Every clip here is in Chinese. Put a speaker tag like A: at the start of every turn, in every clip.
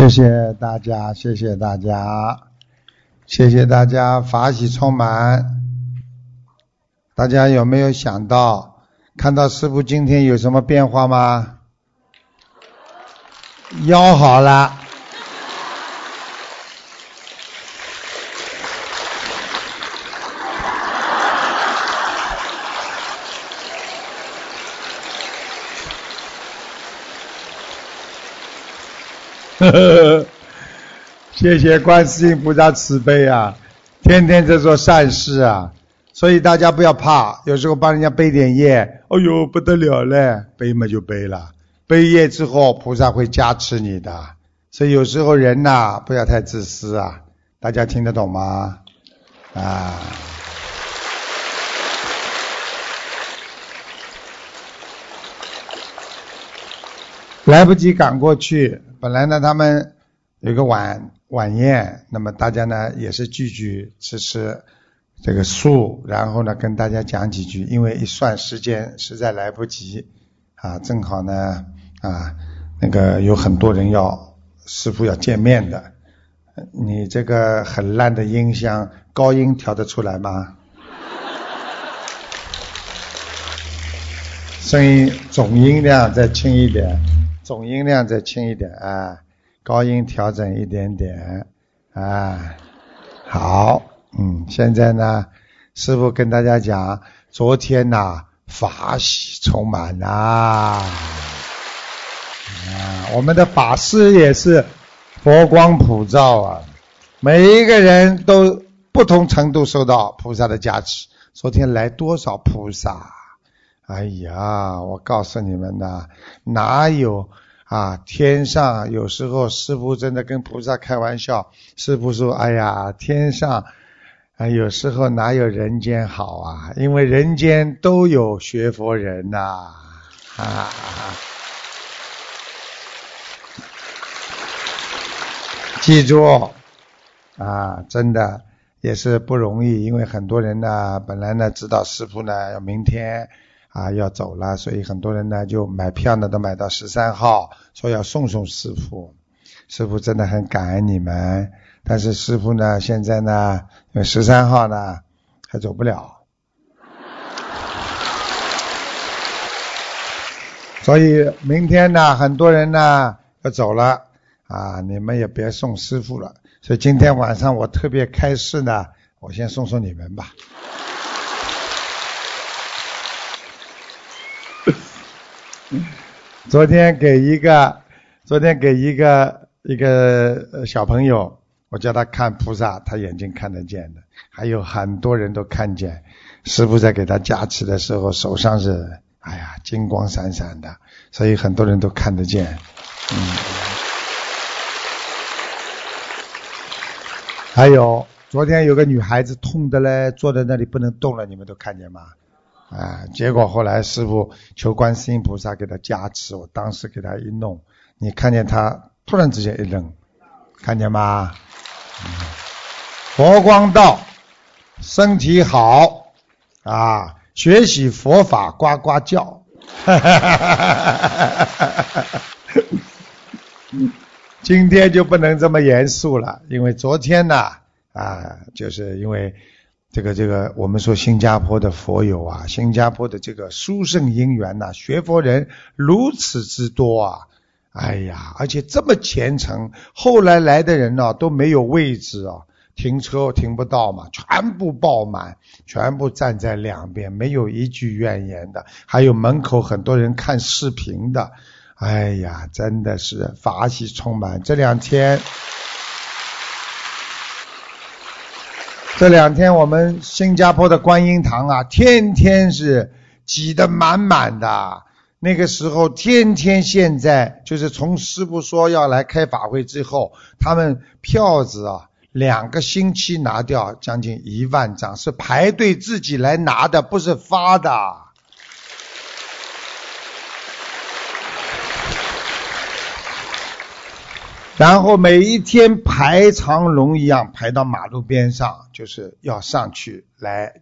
A: 谢谢大家，谢谢大家，谢谢大家，法喜充满。大家有没有想到，看到师傅今天有什么变化吗？腰好了。呵 呵谢谢观世音菩萨慈悲啊，天天在做善事啊，所以大家不要怕，有时候帮人家背点业，哎呦不得了嘞，背嘛就背了，背业之后菩萨会加持你的，所以有时候人呐不要太自私啊，大家听得懂吗？啊，来不及赶过去。本来呢，他们有个晚晚宴，那么大家呢也是聚聚吃吃这个素，然后呢跟大家讲几句，因为一算时间实在来不及啊，正好呢啊那个有很多人要师傅要见面的，你这个很烂的音箱高音调得出来吗？声音总音量再轻一点。总音量再轻一点啊，高音调整一点点啊，好，嗯，现在呢，师傅跟大家讲，昨天呐，法喜充满呐，啊，我们的法师也是佛光普照啊，每一个人都不同程度受到菩萨的加持。昨天来多少菩萨？哎呀，我告诉你们呐，哪有啊？天上有时候师傅真的跟菩萨开玩笑，师傅说：“哎呀，天上啊，有时候哪有人间好啊？因为人间都有学佛人呐。”啊，记住啊，真的也是不容易，因为很多人呢，本来呢知道师傅呢要明天。啊，要走了，所以很多人呢就买票呢，都买到十三号，说要送送师傅。师傅真的很感恩你们，但是师傅呢，现在呢，因为十三号呢还走不了，所以明天呢，很多人呢要走了啊，你们也别送师傅了。所以今天晚上我特别开示呢，我先送送你们吧。昨天给一个，昨天给一个一个小朋友，我叫他看菩萨，他眼睛看得见的，还有很多人都看见。师傅在给他加持的时候，手上是哎呀金光闪闪的，所以很多人都看得见。嗯。还有昨天有个女孩子痛的嘞，坐在那里不能动了，你们都看见吗？啊！结果后来师傅求观世音菩萨给他加持，我当时给他一弄，你看见他突然之间一愣，看见吗？佛光道，身体好啊！学习佛法呱呱叫，哈哈哈今天就不能这么严肃了，因为昨天呢啊，就是因为。这个这个，我们说新加坡的佛友啊，新加坡的这个殊胜因缘呐，学佛人如此之多啊！哎呀，而且这么虔诚，后来来的人呢都没有位置啊，停车停不到嘛，全部爆满，全部站在两边，没有一句怨言的，还有门口很多人看视频的，哎呀，真的是法喜充满。这两天。这两天我们新加坡的观音堂啊，天天是挤得满满的。那个时候天天，现在就是从师傅说要来开法会之后，他们票子啊，两个星期拿掉将近一万张，是排队自己来拿的，不是发的。然后每一天排长龙一样排到马路边上，就是要上去来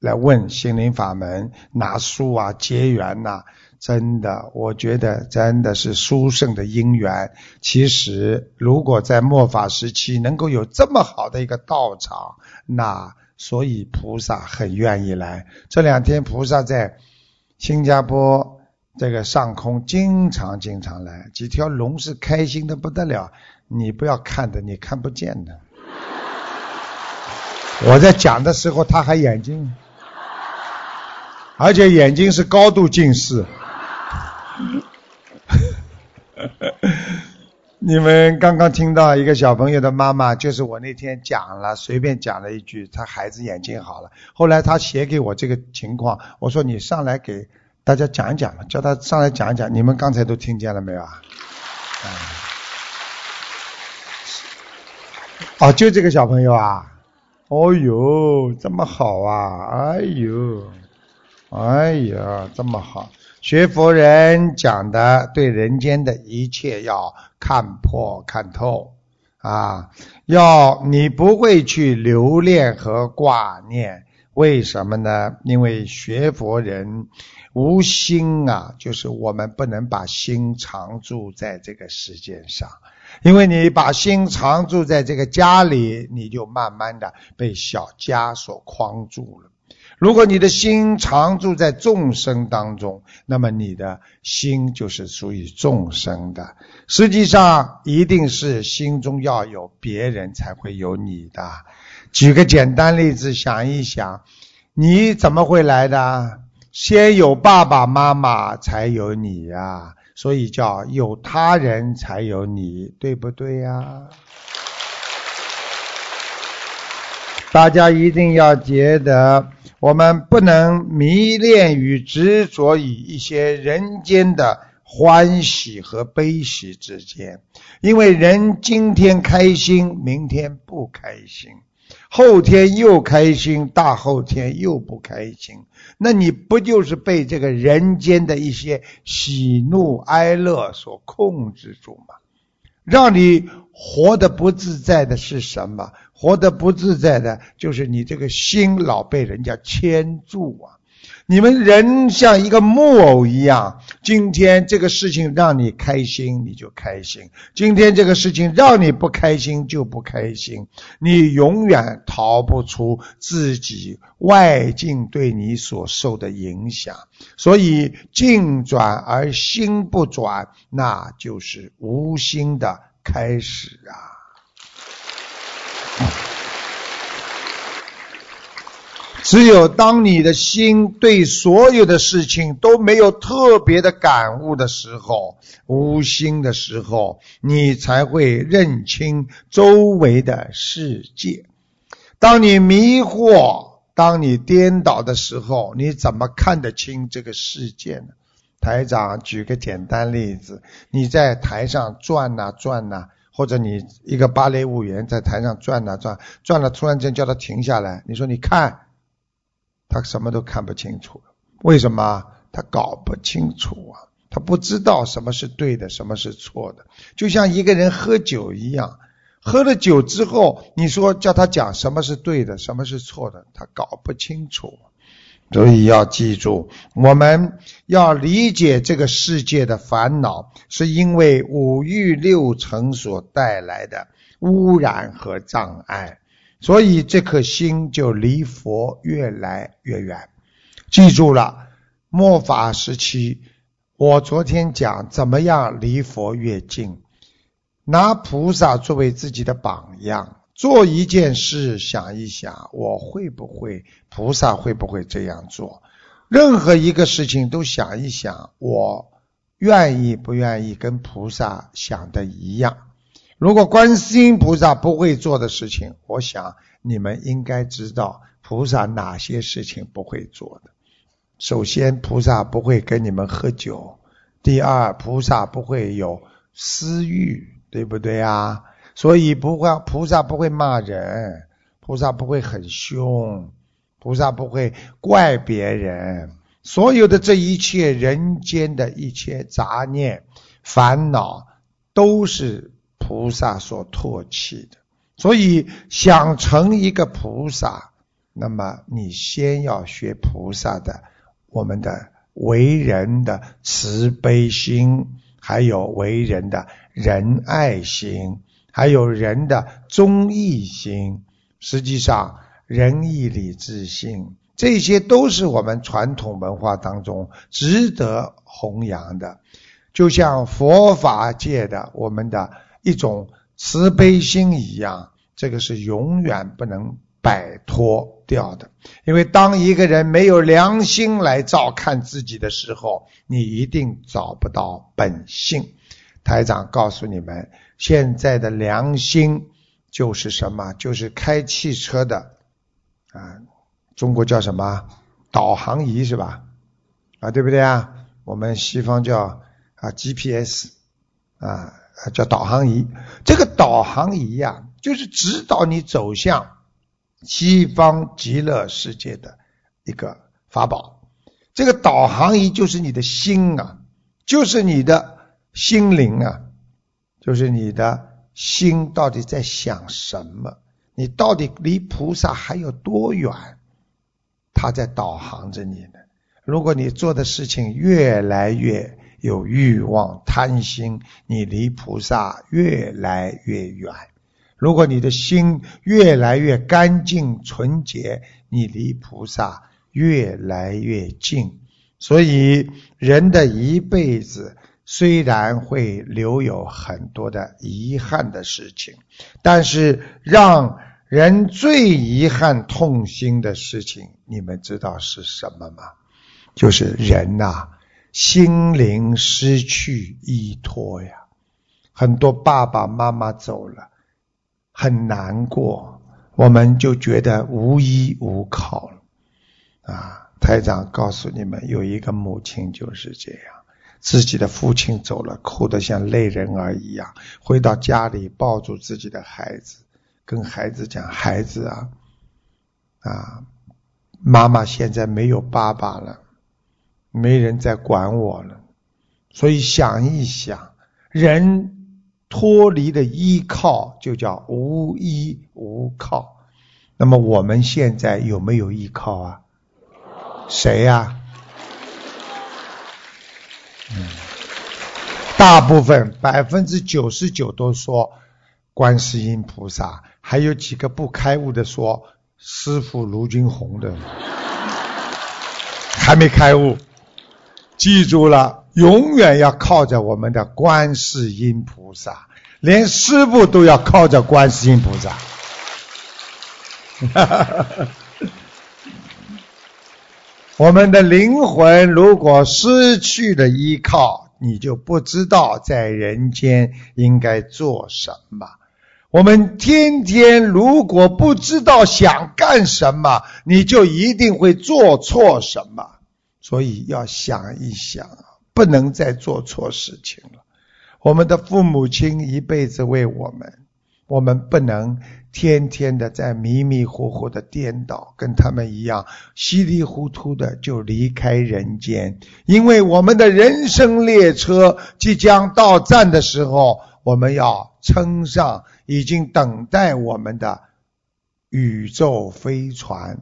A: 来问心灵法门、拿书啊、结缘呐，真的，我觉得真的是殊胜的因缘。其实，如果在末法时期能够有这么好的一个道场，那所以菩萨很愿意来。这两天菩萨在新加坡这个上空经常经常来，几条龙是开心的不得了。你不要看的，你看不见的。我在讲的时候，他还眼睛，而且眼睛是高度近视。你们刚刚听到一个小朋友的妈妈，就是我那天讲了，随便讲了一句，他孩子眼睛好了。后来他写给我这个情况，我说你上来给大家讲一讲吧，叫他上来讲一讲。你们刚才都听见了没有啊？哦，就这个小朋友啊？哦呦，这么好啊！哎呦，哎呀，这么好。学佛人讲的，对人间的一切要看破看透啊！要你不会去留恋和挂念，为什么呢？因为学佛人无心啊，就是我们不能把心常住在这个世界上，因为你把心常住在这个家里，你就慢慢的被小家所框住了。如果你的心常住在众生当中，那么你的心就是属于众生的。实际上，一定是心中要有别人，才会有你的。举个简单例子，想一想，你怎么会来的？先有爸爸妈妈，才有你呀。所以叫有他人才有你，对不对呀？大家一定要觉得。我们不能迷恋与执着于一些人间的欢喜和悲喜之间，因为人今天开心，明天不开心，后天又开心，大后天又不开心，那你不就是被这个人间的一些喜怒哀乐所控制住吗？让你活得不自在的是什么？活得不自在的，就是你这个心老被人家牵住啊！你们人像一个木偶一样，今天这个事情让你开心，你就开心；今天这个事情让你不开心，就不开心。你永远逃不出自己外境对你所受的影响。所以，境转而心不转，那就是无心的开始啊！只有当你的心对所有的事情都没有特别的感悟的时候，无心的时候，你才会认清周围的世界。当你迷惑、当你颠倒的时候，你怎么看得清这个世界呢？台长举个简单例子：你在台上转呐转呐，或者你一个芭蕾舞员在台上转呐转，转了突然间叫他停下来，你说你看。他什么都看不清楚，为什么？他搞不清楚啊，他不知道什么是对的，什么是错的。就像一个人喝酒一样，喝了酒之后，你说叫他讲什么是对的，什么是错的，他搞不清楚。所以要记住，我们要理解这个世界的烦恼，是因为五欲六尘所带来的污染和障碍。所以这颗心就离佛越来越远。记住了，末法时期，我昨天讲怎么样离佛越近，拿菩萨作为自己的榜样，做一件事，想一想，我会不会，菩萨会不会这样做？任何一个事情都想一想，我愿意不愿意跟菩萨想的一样。如果观世音菩萨不会做的事情，我想你们应该知道菩萨哪些事情不会做的。首先，菩萨不会跟你们喝酒；第二，菩萨不会有私欲，对不对啊？所以不会，菩萨不会骂人，菩萨不会很凶，菩萨不会怪别人。所有的这一切人间的一切杂念、烦恼，都是。菩萨所唾弃的，所以想成一个菩萨，那么你先要学菩萨的我们的为人的慈悲心，还有为人的仁爱心，还有人的忠义心。实际上，仁义礼智信，这些都是我们传统文化当中值得弘扬的。就像佛法界的我们的一种慈悲心一样，这个是永远不能。摆脱掉的，因为当一个人没有良心来照看自己的时候，你一定找不到本性。台长告诉你们，现在的良心就是什么？就是开汽车的啊，中国叫什么？导航仪是吧？啊，对不对啊？我们西方叫啊 GPS 啊，叫导航仪。这个导航仪呀，就是指导你走向。西方极乐世界的一个法宝，这个导航仪就是你的心啊，就是你的心灵啊，就是你的心到底在想什么？你到底离菩萨还有多远？他在导航着你呢。如果你做的事情越来越有欲望、贪心，你离菩萨越来越远。如果你的心越来越干净纯洁，你离菩萨越来越近。所以，人的一辈子虽然会留有很多的遗憾的事情，但是让人最遗憾痛心的事情，你们知道是什么吗？就是人呐，心灵失去依托呀。很多爸爸妈妈走了。很难过，我们就觉得无依无靠了。啊，台长告诉你们，有一个母亲就是这样，自己的父亲走了，哭得像泪人儿一样，回到家里抱住自己的孩子，跟孩子讲：“孩子啊，啊，妈妈现在没有爸爸了，没人再管我了。”所以想一想，人。脱离的依靠就叫无依无靠。那么我们现在有没有依靠啊？谁呀？嗯，大部分百分之九十九都说观世音菩萨，还有几个不开悟的说师傅卢军红的，还没开悟。记住了。永远要靠着我们的观世音菩萨，连师傅都要靠着观世音菩萨。我们的灵魂如果失去了依靠，你就不知道在人间应该做什么。我们天天如果不知道想干什么，你就一定会做错什么。所以要想一想。不能再做错事情了。我们的父母亲一辈子为我们，我们不能天天的在迷迷糊糊的颠倒，跟他们一样稀里糊涂的就离开人间。因为我们的人生列车即将到站的时候，我们要乘上已经等待我们的宇宙飞船。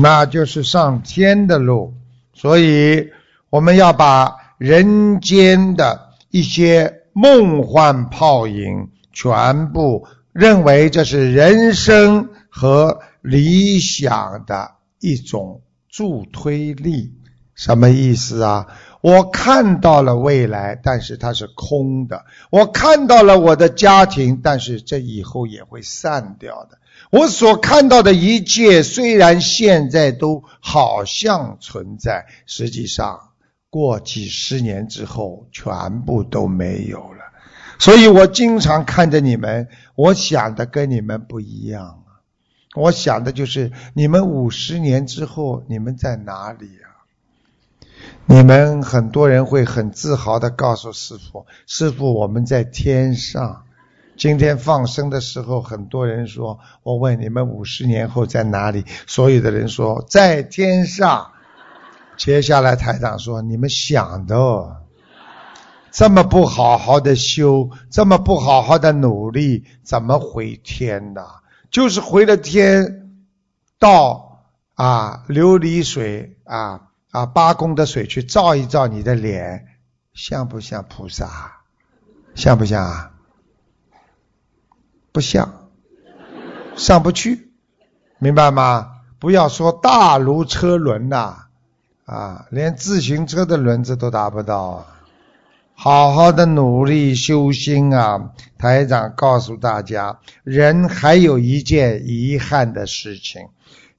A: 那就是上天的路，所以我们要把人间的一些梦幻泡影全部认为这是人生和理想的一种助推力。什么意思啊？我看到了未来，但是它是空的；我看到了我的家庭，但是这以后也会散掉的。我所看到的一切，虽然现在都好像存在，实际上过几十年之后，全部都没有了。所以我经常看着你们，我想的跟你们不一样啊！我想的就是你们五十年之后，你们在哪里啊？你们很多人会很自豪的告诉师傅：“师傅，我们在天上。”今天放生的时候，很多人说：“我问你们五十年后在哪里？”所有的人说在天上。接下来台长说：“你们想的，这么不好好的修，这么不好好的努力，怎么回天呢？就是回了天，到啊琉璃水啊啊八公的水去照一照你的脸，像不像菩萨？像不像啊？不像，上不去，明白吗？不要说大如车轮呐，啊，连自行车的轮子都达不到啊！好好的努力修心啊！台长告诉大家，人还有一件遗憾的事情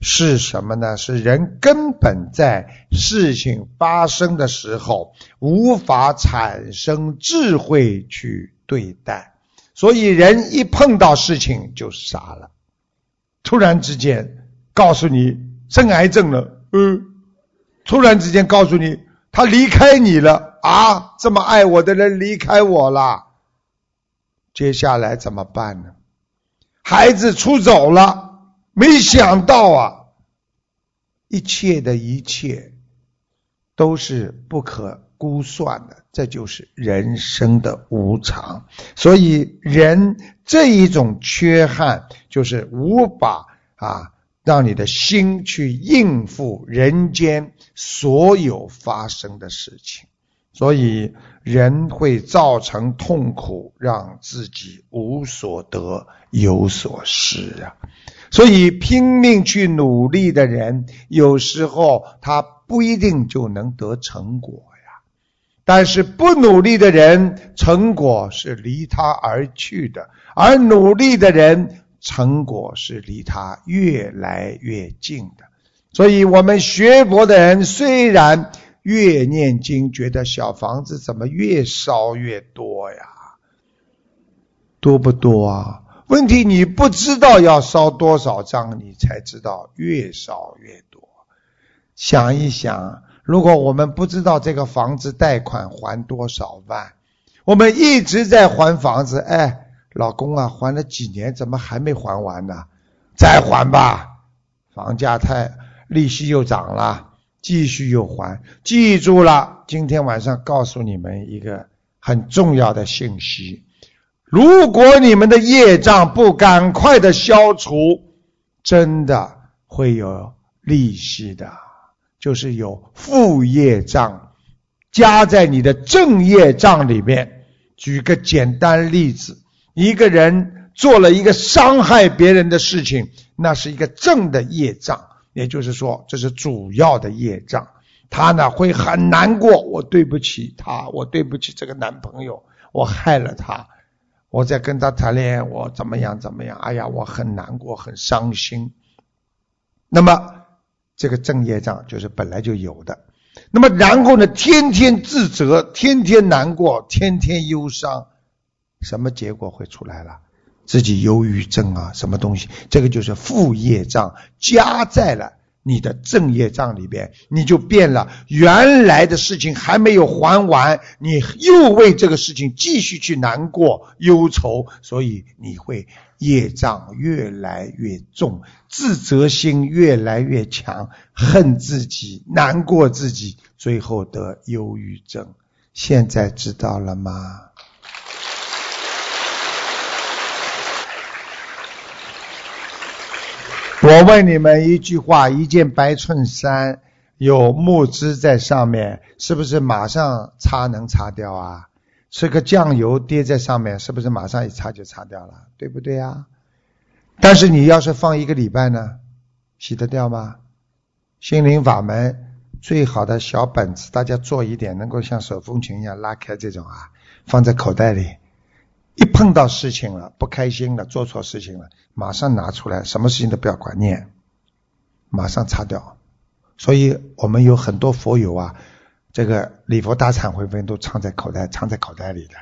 A: 是什么呢？是人根本在事情发生的时候无法产生智慧去对待。所以人一碰到事情就傻了，突然之间告诉你生癌症了，嗯，突然之间告诉你他离开你了啊，这么爱我的人离开我了，接下来怎么办呢？孩子出走了，没想到啊，一切的一切都是不可。估算的，这就是人生的无常。所以人这一种缺憾，就是无法啊，让你的心去应付人间所有发生的事情。所以人会造成痛苦，让自己无所得有所失啊。所以拼命去努力的人，有时候他不一定就能得成果。但是不努力的人，成果是离他而去的；而努力的人，成果是离他越来越近的。所以，我们学佛的人虽然越念经，觉得小房子怎么越烧越多呀？多不多啊？问题你不知道要烧多少张，你才知道越烧越多。想一想。如果我们不知道这个房子贷款还多少万，我们一直在还房子，哎，老公啊，还了几年，怎么还没还完呢？再还吧，房价太，利息又涨了，继续又还。记住了，今天晚上告诉你们一个很重要的信息：如果你们的业障不赶快的消除，真的会有利息的。就是有副业障加在你的正业障里面。举个简单例子，一个人做了一个伤害别人的事情，那是一个正的业障，也就是说，这是主要的业障。他呢会很难过，我对不起他，我对不起这个男朋友，我害了他，我在跟他谈恋爱，我怎么样怎么样？哎呀，我很难过，很伤心。那么。这个正业障就是本来就有的，那么然后呢，天天自责，天天难过，天天忧伤，什么结果会出来了？自己忧郁症啊，什么东西？这个就是负业障加在了。你的正业账里边，你就变了。原来的事情还没有还完，你又为这个事情继续去难过、忧愁，所以你会业障越来越重，自责心越来越强，恨自己、难过自己，最后得忧郁症。现在知道了吗？我问你们一句话：一件白衬衫有木枝在上面，是不是马上擦能擦掉啊？吃个酱油滴在上面，是不是马上一擦就擦掉了？对不对呀？但是你要是放一个礼拜呢，洗得掉吗？心灵法门最好的小本子，大家做一点，能够像手风琴一样拉开这种啊，放在口袋里。一碰到事情了，不开心了，做错事情了，马上拿出来，什么事情都不要管念，马上擦掉。所以我们有很多佛友啊，这个礼佛大忏悔文都藏在口袋，藏在口袋里的。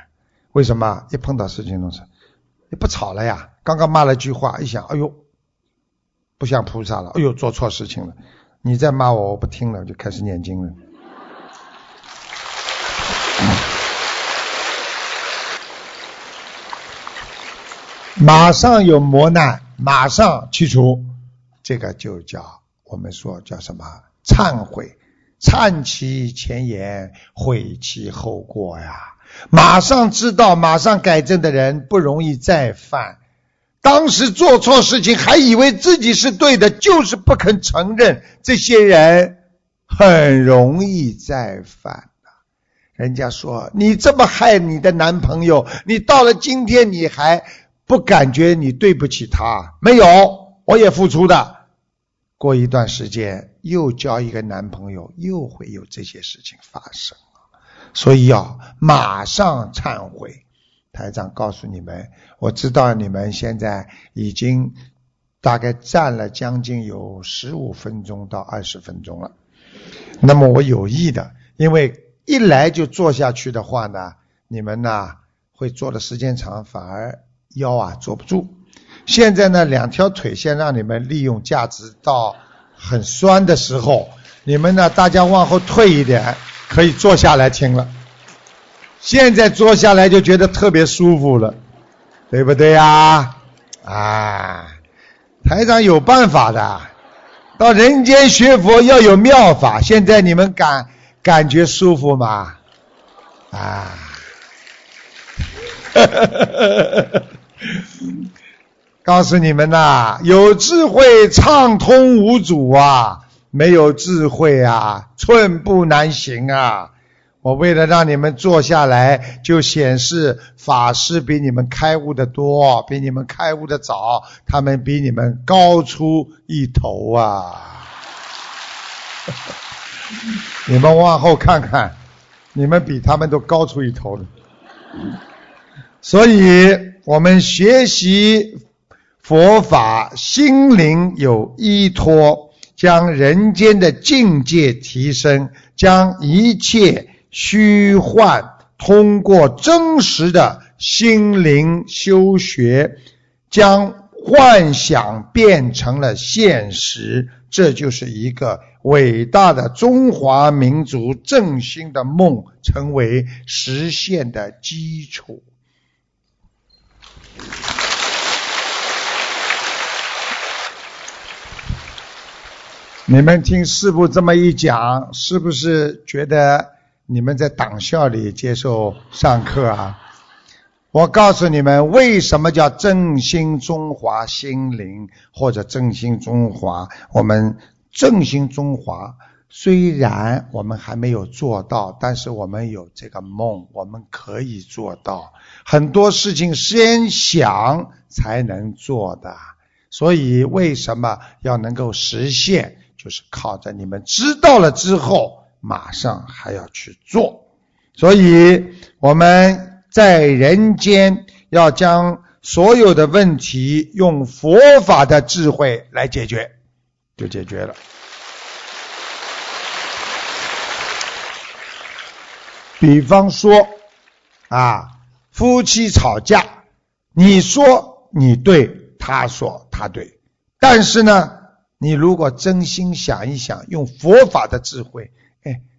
A: 为什么？一碰到事情都是，你不吵了呀？刚刚骂了句话，一想，哎呦，不像菩萨了，哎呦，做错事情了，你再骂我，我不听了，就开始念经了。马上有磨难，马上去除，这个就叫我们说叫什么？忏悔，忏其前言，悔其后过呀。马上知道，马上改正的人不容易再犯。当时做错事情还以为自己是对的，就是不肯承认。这些人很容易再犯的。人家说你这么害你的男朋友，你到了今天你还不感觉你对不起他？没有，我也付出的。过一段时间又交一个男朋友，又会有这些事情发生所以要马上忏悔。台长告诉你们，我知道你们现在已经大概站了将近有十五分钟到二十分钟了。那么我有意的，因为一来就坐下去的话呢，你们呢会坐的时间长，反而腰啊坐不住。现在呢，两条腿先让你们利用价值到很酸的时候，你们呢大家往后退一点，可以坐下来听了。现在坐下来就觉得特别舒服了，对不对呀？啊，台长有办法的，到人间学佛要有妙法。现在你们感感觉舒服吗？啊，告诉你们呐，有智慧畅通无阻啊，没有智慧啊，寸步难行啊。我为了让你们坐下来，就显示法师比你们开悟的多，比你们开悟的早，他们比你们高出一头啊！你们往后看看，你们比他们都高出一头了。所以我们学习佛法，心灵有依托，将人间的境界提升，将一切。虚幻通过真实的心灵修学，将幻想变成了现实，这就是一个伟大的中华民族振兴的梦，成为实现的基础。你们听师傅这么一讲，是不是觉得？你们在党校里接受上课啊？我告诉你们，为什么叫振兴中华心灵或者振兴中华？我们振兴中华，虽然我们还没有做到，但是我们有这个梦，我们可以做到。很多事情先想才能做的，所以为什么要能够实现？就是靠着你们知道了之后。马上还要去做，所以我们在人间要将所有的问题用佛法的智慧来解决，就解决了。比方说啊，夫妻吵架，你说你对，他说他对，但是呢，你如果真心想一想，用佛法的智慧。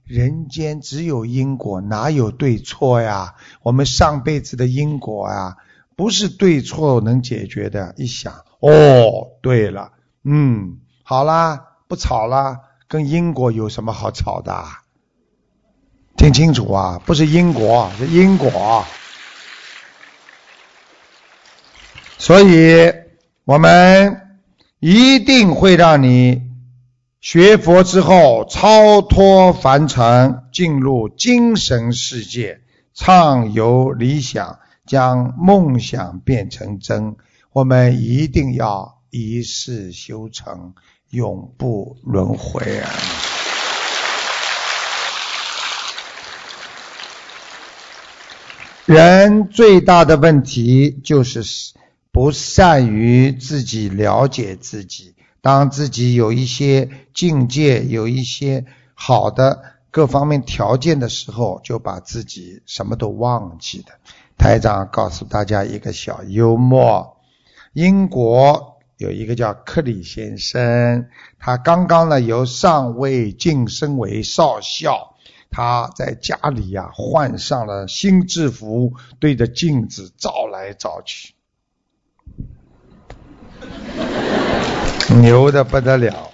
A: 人间只有因果，哪有对错呀？我们上辈子的因果啊，不是对错能解决的。一想，哦，对了，嗯，好啦，不吵啦，跟因果有什么好吵的？听清楚啊，不是因果，是因果。所以，我们一定会让你。学佛之后，超脱凡尘，进入精神世界，畅游理想，将梦想变成真。我们一定要一世修成，永不轮回啊！人最大的问题就是不善于自己了解自己。当自己有一些境界、有一些好的各方面条件的时候，就把自己什么都忘记了。台长告诉大家一个小幽默：英国有一个叫克里先生，他刚刚呢由上尉晋升为少校，他在家里呀换上了新制服，对着镜子照来照去。牛的不得了，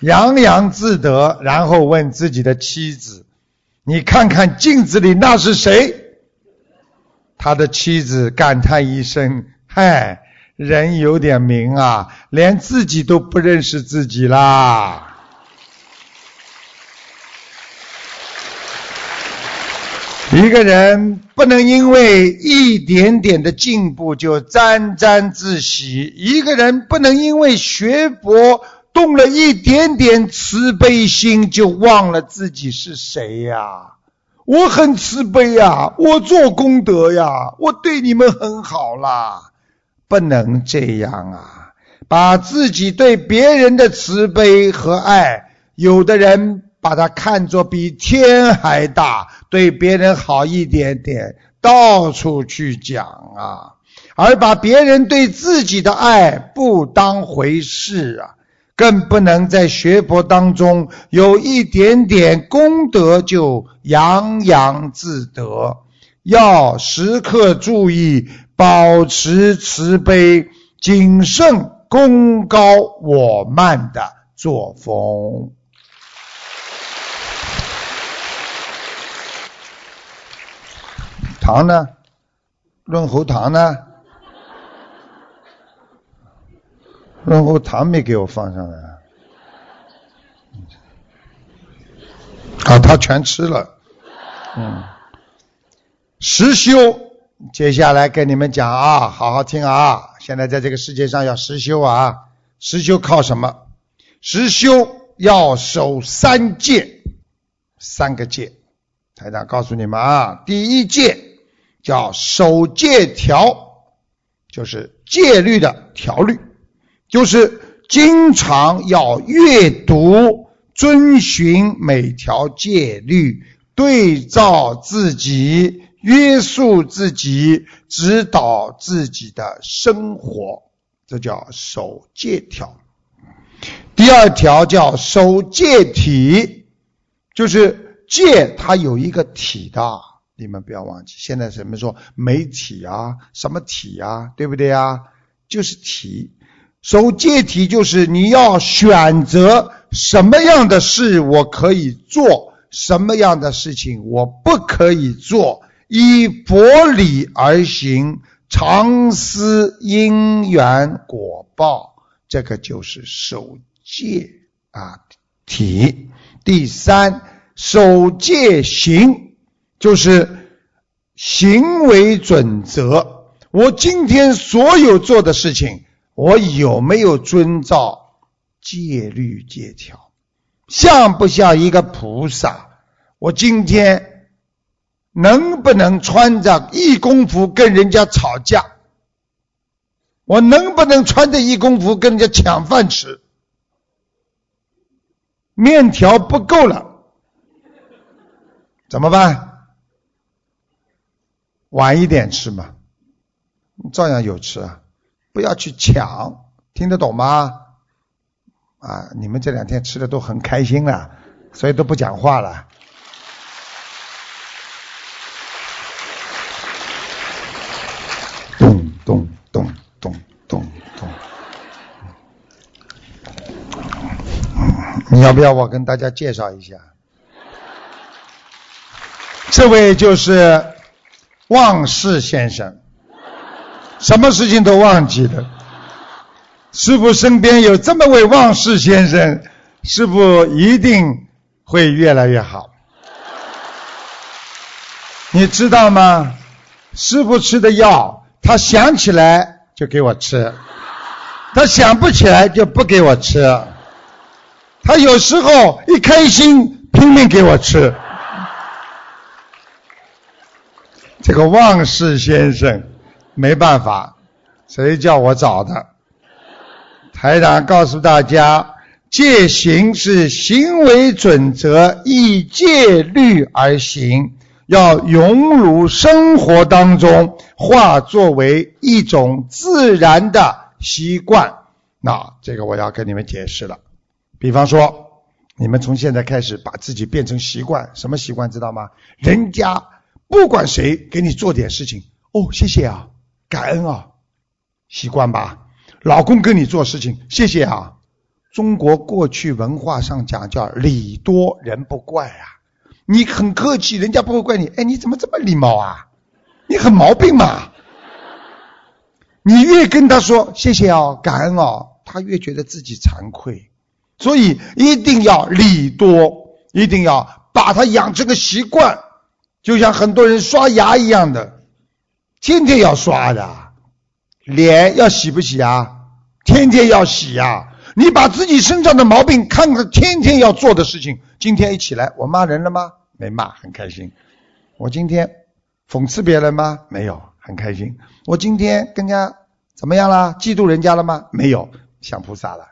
A: 洋洋自得，然后问自己的妻子：“你看看镜子里那是谁？”他的妻子感叹一声：“嗨，人有点名啊，连自己都不认识自己啦。一个人不能因为一点点的进步就沾沾自喜，一个人不能因为学佛动了一点点慈悲心就忘了自己是谁呀。我很慈悲呀，我做功德呀，我对你们很好啦，不能这样啊！把自己对别人的慈悲和爱，有的人。把它看作比天还大，对别人好一点点，到处去讲啊，而把别人对自己的爱不当回事啊，更不能在学佛当中有一点点功德就洋洋自得，要时刻注意保持慈悲、谨慎、功高我慢的作风。糖呢？润喉糖呢？润喉糖没给我放上来。啊，他全吃了。嗯。实修，接下来跟你们讲啊，好好听啊！现在在这个世界上要实修啊，实修靠什么？实修要守三戒，三个戒。台长告诉你们啊，第一戒。叫守戒条，就是戒律的条律，就是经常要阅读、遵循每条戒律，对照自己，约束自己，指导自己的生活，这叫守戒条。第二条叫守戒体，就是戒它有一个体的。你们不要忘记，现在什么说媒体啊，什么体啊，对不对啊？就是体，守戒体就是你要选择什么样的事我可以做，什么样的事情我不可以做，以佛理而行，常思因缘果报，这个就是守戒啊体。第三，守戒行。就是行为准则。我今天所有做的事情，我有没有遵照戒律戒条？像不像一个菩萨？我今天能不能穿着义工服跟人家吵架？我能不能穿着义工服跟人家抢饭吃？面条不够了，怎么办？晚一点吃嘛，照样有吃啊！不要去抢，听得懂吗？啊，你们这两天吃的都很开心了，所以都不讲话了。咚咚咚咚咚咚。你要不要我跟大家介绍一下？这位就是。忘事先生，什么事情都忘记了。师傅身边有这么位忘事先生，师傅一定会越来越好。你知道吗？师傅吃的药，他想起来就给我吃，他想不起来就不给我吃。他有时候一开心拼命给我吃。这个忘事先生没办法，谁叫我找的？台长告诉大家，戒行是行为准则，依戒律而行，要融入生活当中，化作为一种自然的习惯。那这个我要跟你们解释了。比方说，你们从现在开始把自己变成习惯，什么习惯知道吗？人家。不管谁给你做点事情，哦，谢谢啊，感恩啊，习惯吧。老公跟你做事情，谢谢啊。中国过去文化上讲叫礼多人不怪啊。你很客气，人家不会怪你。哎，你怎么这么礼貌啊？你很毛病嘛。你越跟他说谢谢哦，感恩哦，他越觉得自己惭愧。所以一定要礼多，一定要把他养成个习惯，就像很多人刷牙一样的，天天要刷的，脸要洗不洗啊？天天要洗呀！你把自己身上的毛病看看，天天要做的事情。今天一起来，我骂人了吗？没骂，很开心。我今天讽刺别人吗？没有，很开心。我今天跟人家怎么样了？嫉妒人家了吗？没有，想菩萨了。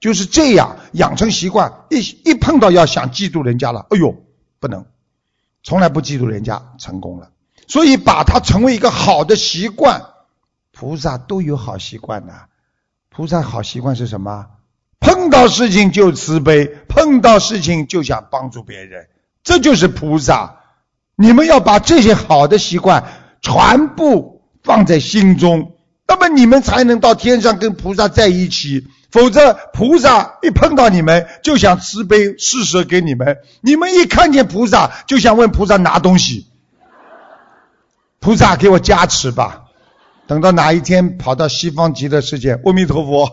A: 就是这样养成习惯，一一碰到要想嫉妒人家了，哎呦，不能，从来不嫉妒人家，成功了。所以把它成为一个好的习惯，菩萨都有好习惯的。菩萨好习惯是什么？碰到事情就慈悲，碰到事情就想帮助别人，这就是菩萨。你们要把这些好的习惯全部放在心中，那么你们才能到天上跟菩萨在一起。否则，菩萨一碰到你们就想慈悲施舍给你们；你们一看见菩萨就想问菩萨拿东西。菩萨给我加持吧！等到哪一天跑到西方极乐世界，阿弥陀佛，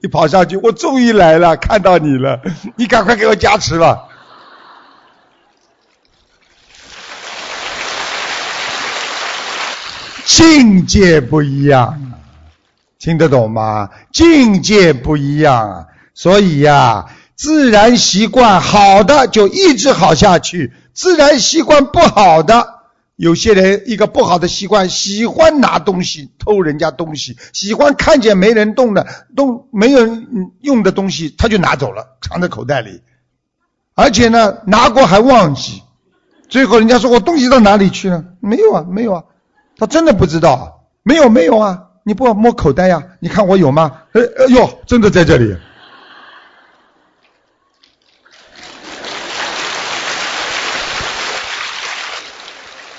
A: 你跑上去，我终于来了，看到你了，你赶快给我加持吧！境界不一样。听得懂吗？境界不一样啊，所以呀，自然习惯好的就一直好下去，自然习惯不好的，有些人一个不好的习惯，喜欢拿东西偷人家东西，喜欢看见没人动的、动没人用的东西，他就拿走了，藏在口袋里，而且呢，拿过还忘记，最后人家说我东西到哪里去了？没有啊，没有啊，他真的不知道，没有，没有啊。你不摸口袋呀？你看我有吗？哎哎呦，真的在这里。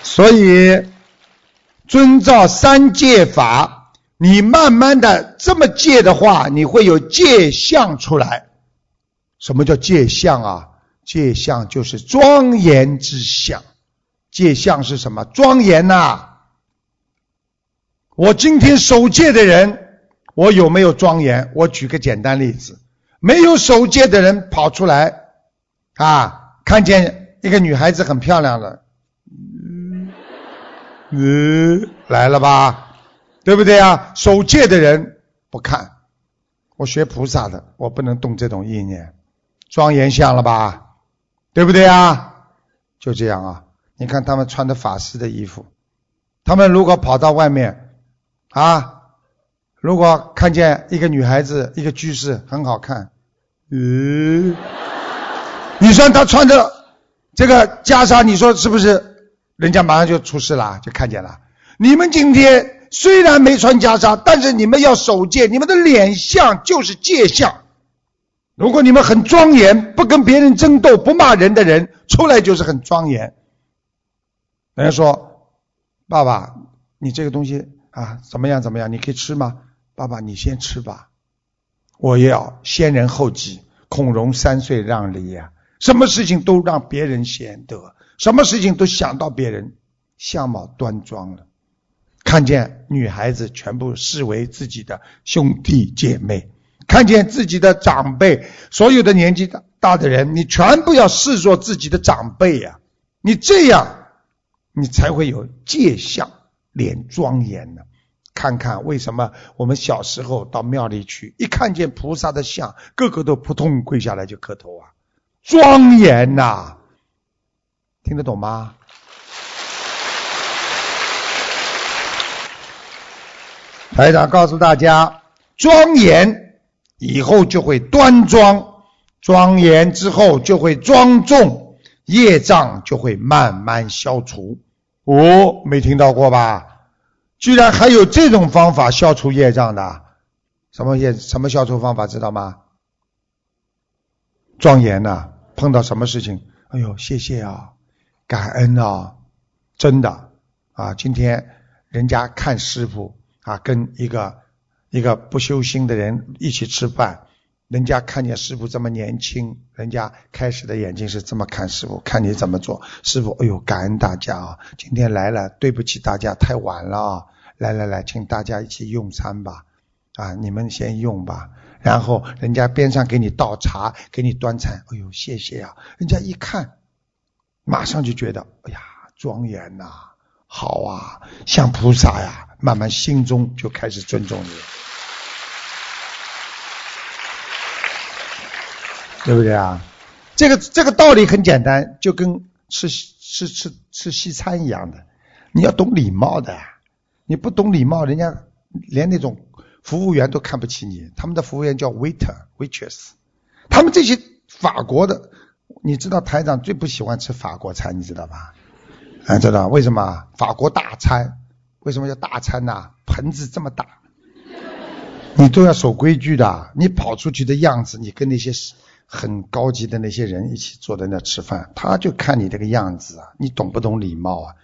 A: 所以，遵照三戒法，你慢慢的这么戒的话，你会有戒相出来。什么叫戒相啊？戒相就是庄严之相。戒相是什么？庄严呐。我今天守戒的人，我有没有庄严？我举个简单例子，没有守戒的人跑出来啊，看见一个女孩子很漂亮了，嗯，来了吧，对不对啊？守戒的人不看，我学菩萨的，我不能动这种意念，庄严像了吧，对不对啊？就这样啊，你看他们穿的法师的衣服，他们如果跑到外面。啊，如果看见一个女孩子，一个居士很好看，嗯，你说她穿着这个袈裟，你说是不是？人家马上就出事了，就看见了。你们今天虽然没穿袈裟，但是你们要守戒，你们的脸相就是戒相。如果你们很庄严，不跟别人争斗，不骂人的人，出来就是很庄严。人家说，爸爸，你这个东西。啊，怎么样？怎么样？你可以吃吗？爸爸，你先吃吧。我要先人后己，孔融三岁让梨呀。什么事情都让别人先得，什么事情都想到别人，相貌端庄了。看见女孩子，全部视为自己的兄弟姐妹；看见自己的长辈，所有的年纪大大的人，你全部要视作自己的长辈呀。你这样，你才会有戒相。脸庄严呢？看看为什么我们小时候到庙里去，一看见菩萨的像，个个都扑通跪下来就磕头啊，庄严呐！听得懂吗？台长告诉大家，庄严以后就会端庄，庄严之后就会庄重，业障就会慢慢消除。哦，没听到过吧？居然还有这种方法消除业障的？什么业？什么消除方法？知道吗？庄严呐！碰到什么事情？哎呦，谢谢啊，感恩啊，真的啊！今天人家看师傅啊，跟一个一个不修心的人一起吃饭。人家看见师傅这么年轻，人家开始的眼睛是这么看师傅，看你怎么做。师傅，哎呦，感恩大家啊！今天来了，对不起大家太晚了啊，来来来，请大家一起用餐吧，啊，你们先用吧。然后人家边上给你倒茶，给你端菜，哎呦，谢谢啊！人家一看，马上就觉得，哎呀，庄严呐，好啊，像菩萨呀，慢慢心中就开始尊重你，对不对啊？这个这个道理很简单，就跟吃吃吃吃西餐一样的，你要懂礼貌的，你不懂礼貌，人家连那种。服务员都看不起你，他们的服务员叫 waiter waitress，他们这些法国的，你知道台长最不喜欢吃法国餐，你知道吧？啊，知道为什么？法国大餐为什么叫大餐呢？盆子这么大，你都要守规矩的，你跑出去的样子，你跟那些很高级的那些人一起坐在那吃饭，他就看你这个样子啊，你懂不懂礼貌啊？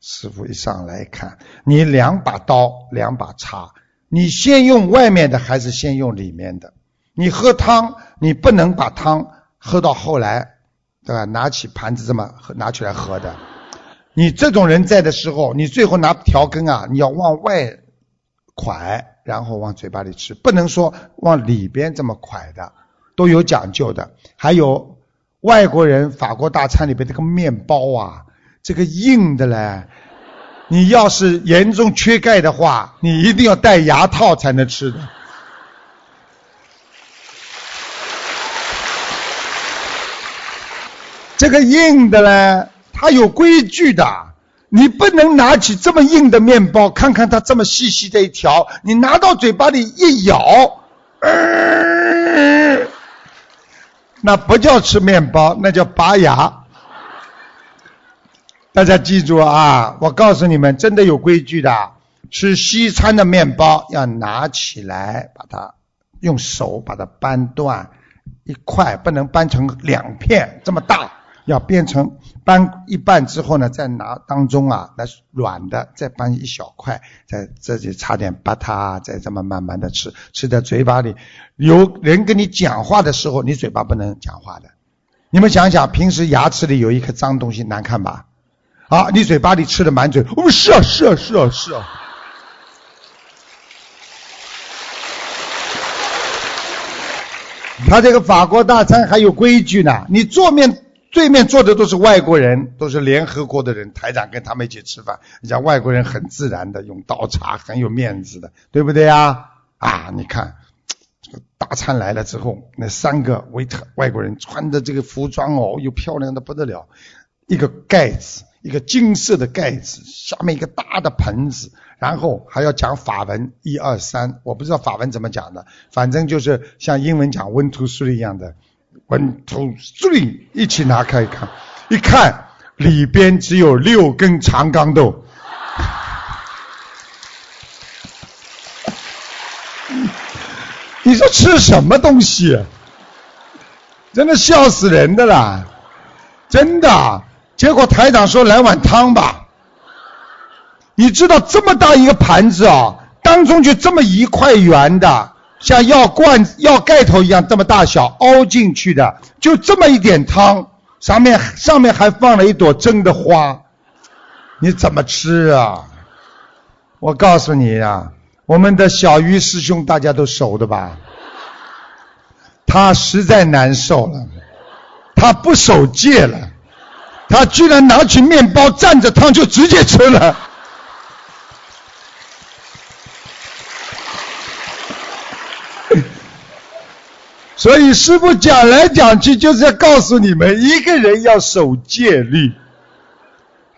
A: 师傅一上来看，你两把刀，两把叉。你先用外面的还是先用里面的？你喝汤，你不能把汤喝到后来，对吧？拿起盘子这么拿出来喝的。你这种人在的时候，你最后拿调羹啊，你要往外蒯，然后往嘴巴里吃，不能说往里边这么蒯的，都有讲究的。还有外国人法国大餐里边这个面包啊，这个硬的嘞。你要是严重缺钙的话，你一定要戴牙套才能吃的。这个硬的嘞，它有规矩的，你不能拿起这么硬的面包，看看它这么细细的一条，你拿到嘴巴里一咬，那不叫吃面包，那叫拔牙。大家记住啊！我告诉你们，真的有规矩的。吃西餐的面包要拿起来，把它用手把它掰断一块，不能掰成两片这么大，要变成掰一半之后呢，再拿当中啊来软的，再掰一小块，在这里插点巴塔，再这么慢慢的吃，吃在嘴巴里。有人跟你讲话的时候，你嘴巴不能讲话的。你们想想，平时牙齿里有一颗脏东西，难看吧？啊，你嘴巴里吃的满嘴，哦，是啊，是啊，是啊，是啊。他这个法国大餐还有规矩呢，你坐面对面坐的都是外国人，都是联合国的人，台长跟他们一起吃饭，人家外国人很自然的用刀叉，很有面子的，对不对呀？啊，你看这个大餐来了之后，那三个维特外国人穿的这个服装哦，又漂亮的不得了，一个盖子。一个金色的盖子，下面一个大的盆子，然后还要讲法文，一二三，我不知道法文怎么讲的，反正就是像英文讲 one two three 一样的，one two three，一起拿开看，一看里边只有六根长钢豆，你说吃什么东西？真的笑死人的啦，真的。结果台长说来碗汤吧，你知道这么大一个盘子啊，当中就这么一块圆的，像药罐药盖头一样这么大小凹进去的，就这么一点汤，上面上面还放了一朵真的花，你怎么吃啊？我告诉你呀，我们的小鱼师兄大家都熟的吧？他实在难受了，他不守戒了。他居然拿起面包蘸着汤就直接吃了，所以师傅讲来讲去就是要告诉你们，一个人要守戒律。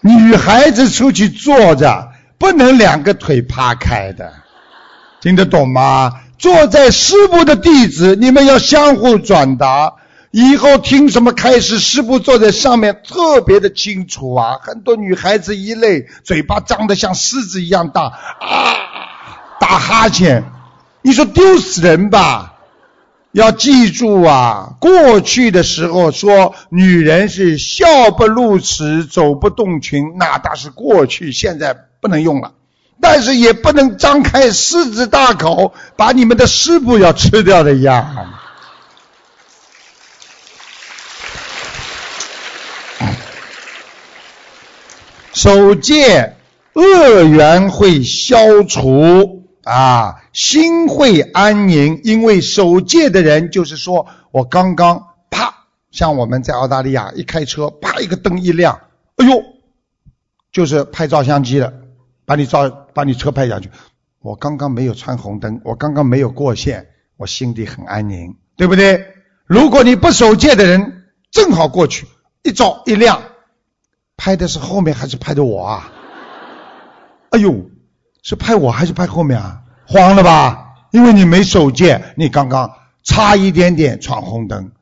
A: 女孩子出去坐着不能两个腿趴开的，听得懂吗？坐在师傅的弟子，你们要相互转达。以后听什么开始，师傅坐在上面特别的清楚啊！很多女孩子一累，嘴巴张得像狮子一样大啊，打哈欠，你说丢死人吧？要记住啊，过去的时候说女人是笑不露齿，走不动裙，那倒是过去，现在不能用了。但是也不能张开狮子大口，把你们的师傅要吃掉的一样。守戒恶缘会消除啊，心会安宁。因为守戒的人，就是说我刚刚啪，像我们在澳大利亚一开车，啪一个灯一亮，哎呦，就是拍照相机的，把你照把你车拍下去。我刚刚没有穿红灯，我刚刚没有过线，我心里很安宁，对不对？如果你不守戒的人，正好过去一照一亮，拍的是后面还是拍的我啊？哎呦，是拍我还是拍后面啊？慌了吧？因为你没守戒，你刚刚差一点点闯红灯，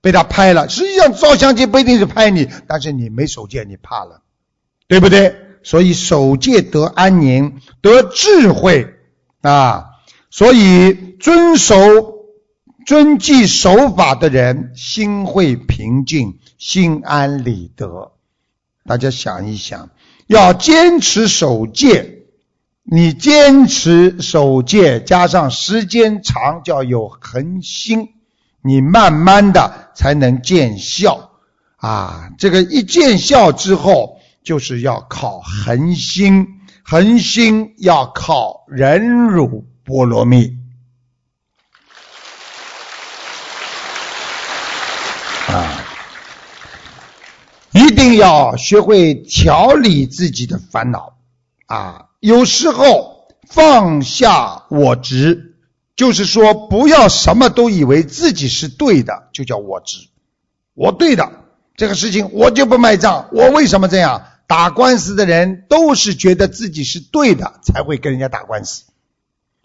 A: 被他拍了。实际上照相机不一定是拍你，但是你没守戒，你怕了，对不对？所以守戒得安宁，得智慧啊。所以遵守、遵纪守法的人，心会平静，心安理得。大家想一想。要坚持守戒，你坚持守戒，加上时间长，叫有恒心，你慢慢的才能见效啊！这个一见效之后，就是要靠恒心，恒心要靠忍辱波罗蜜啊。一定要学会调理自己的烦恼啊！有时候放下我执，就是说不要什么都以为自己是对的，就叫我执。我对的这个事情，我就不卖账。我为什么这样？打官司的人都是觉得自己是对的，才会跟人家打官司。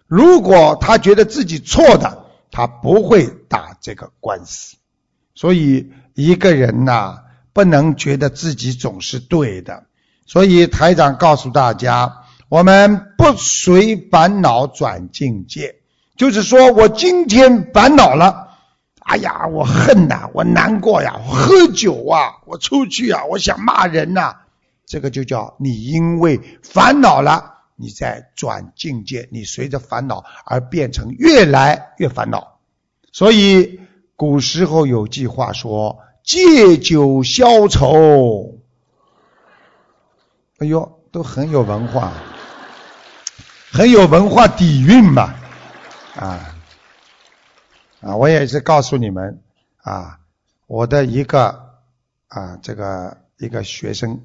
A: 如果他觉得自己错的，他不会打这个官司。所以一个人呐。不能觉得自己总是对的，所以台长告诉大家，我们不随烦恼转境界，就是说我今天烦恼了，哎呀，我恨呐，我难过呀，我喝酒啊，我出去啊，我想骂人呐，这个就叫你因为烦恼了，你在转境界，你随着烦恼而变成越来越烦恼。所以古时候有句话说。借酒消愁，哎呦，都很有文化，很有文化底蕴嘛，啊啊！我也是告诉你们啊，我的一个啊这个一个学生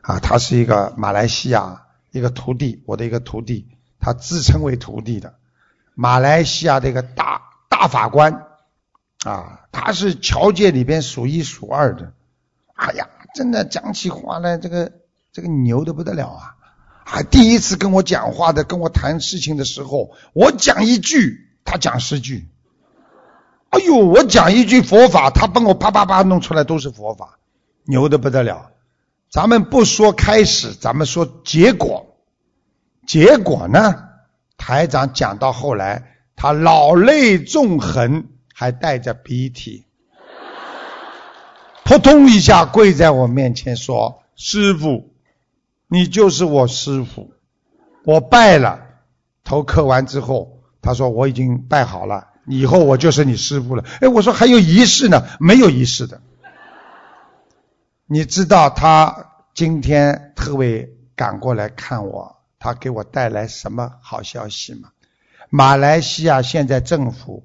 A: 啊，他是一个马来西亚一个徒弟，我的一个徒弟，他自称为徒弟的，马来西亚的一个大大法官。啊，他是侨界里边数一数二的，哎呀，真的讲起话来，这个这个牛的不得了啊！啊，第一次跟我讲话的，跟我谈事情的时候，我讲一句，他讲十句。哎呦，我讲一句佛法，他帮我啪啪啪弄出来都是佛法，牛的不得了。咱们不说开始，咱们说结果。结果呢，台长讲到后来，他老泪纵横。还带着鼻涕，扑通一下跪在我面前说：“师傅，你就是我师傅，我拜了。”头磕完之后，他说：“我已经拜好了，以后我就是你师傅了。”哎，我说还有仪式呢？没有仪式的。你知道他今天特别赶过来看我，他给我带来什么好消息吗？马来西亚现在政府。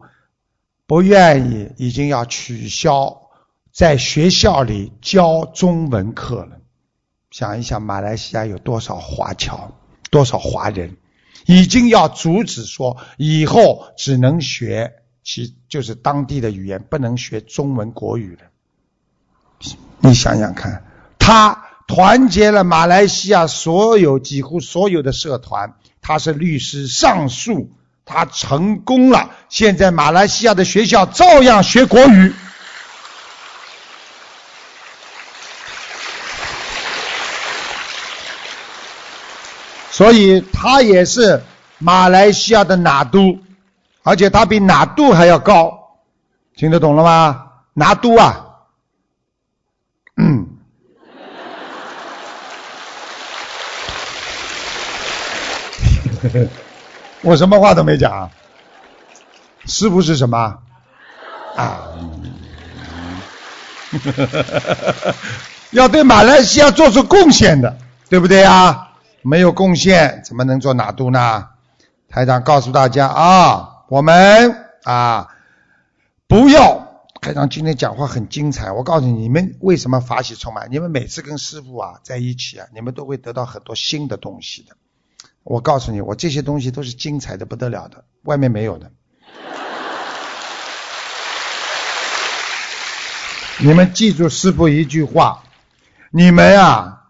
A: 不愿意，已经要取消在学校里教中文课了。想一想，马来西亚有多少华侨，多少华人，已经要阻止说以后只能学其就是当地的语言，不能学中文国语了。你想想看，他团结了马来西亚所有几乎所有的社团，他是律师上诉。他成功了，现在马来西亚的学校照样学国语，所以他也是马来西亚的哪都，而且他比哪都还要高，听得懂了吗？拿都啊，嗯。我什么话都没讲，是不是什么？啊，要对马来西亚做出贡献的，对不对啊？没有贡献，怎么能做拿度呢？台长告诉大家啊，我们啊，不要。台长今天讲话很精彩，我告诉你，你们为什么法喜充满？你们每次跟师傅啊在一起啊，你们都会得到很多新的东西的。我告诉你，我这些东西都是精彩的不得了的，外面没有的。你们记住师傅一句话：你们啊，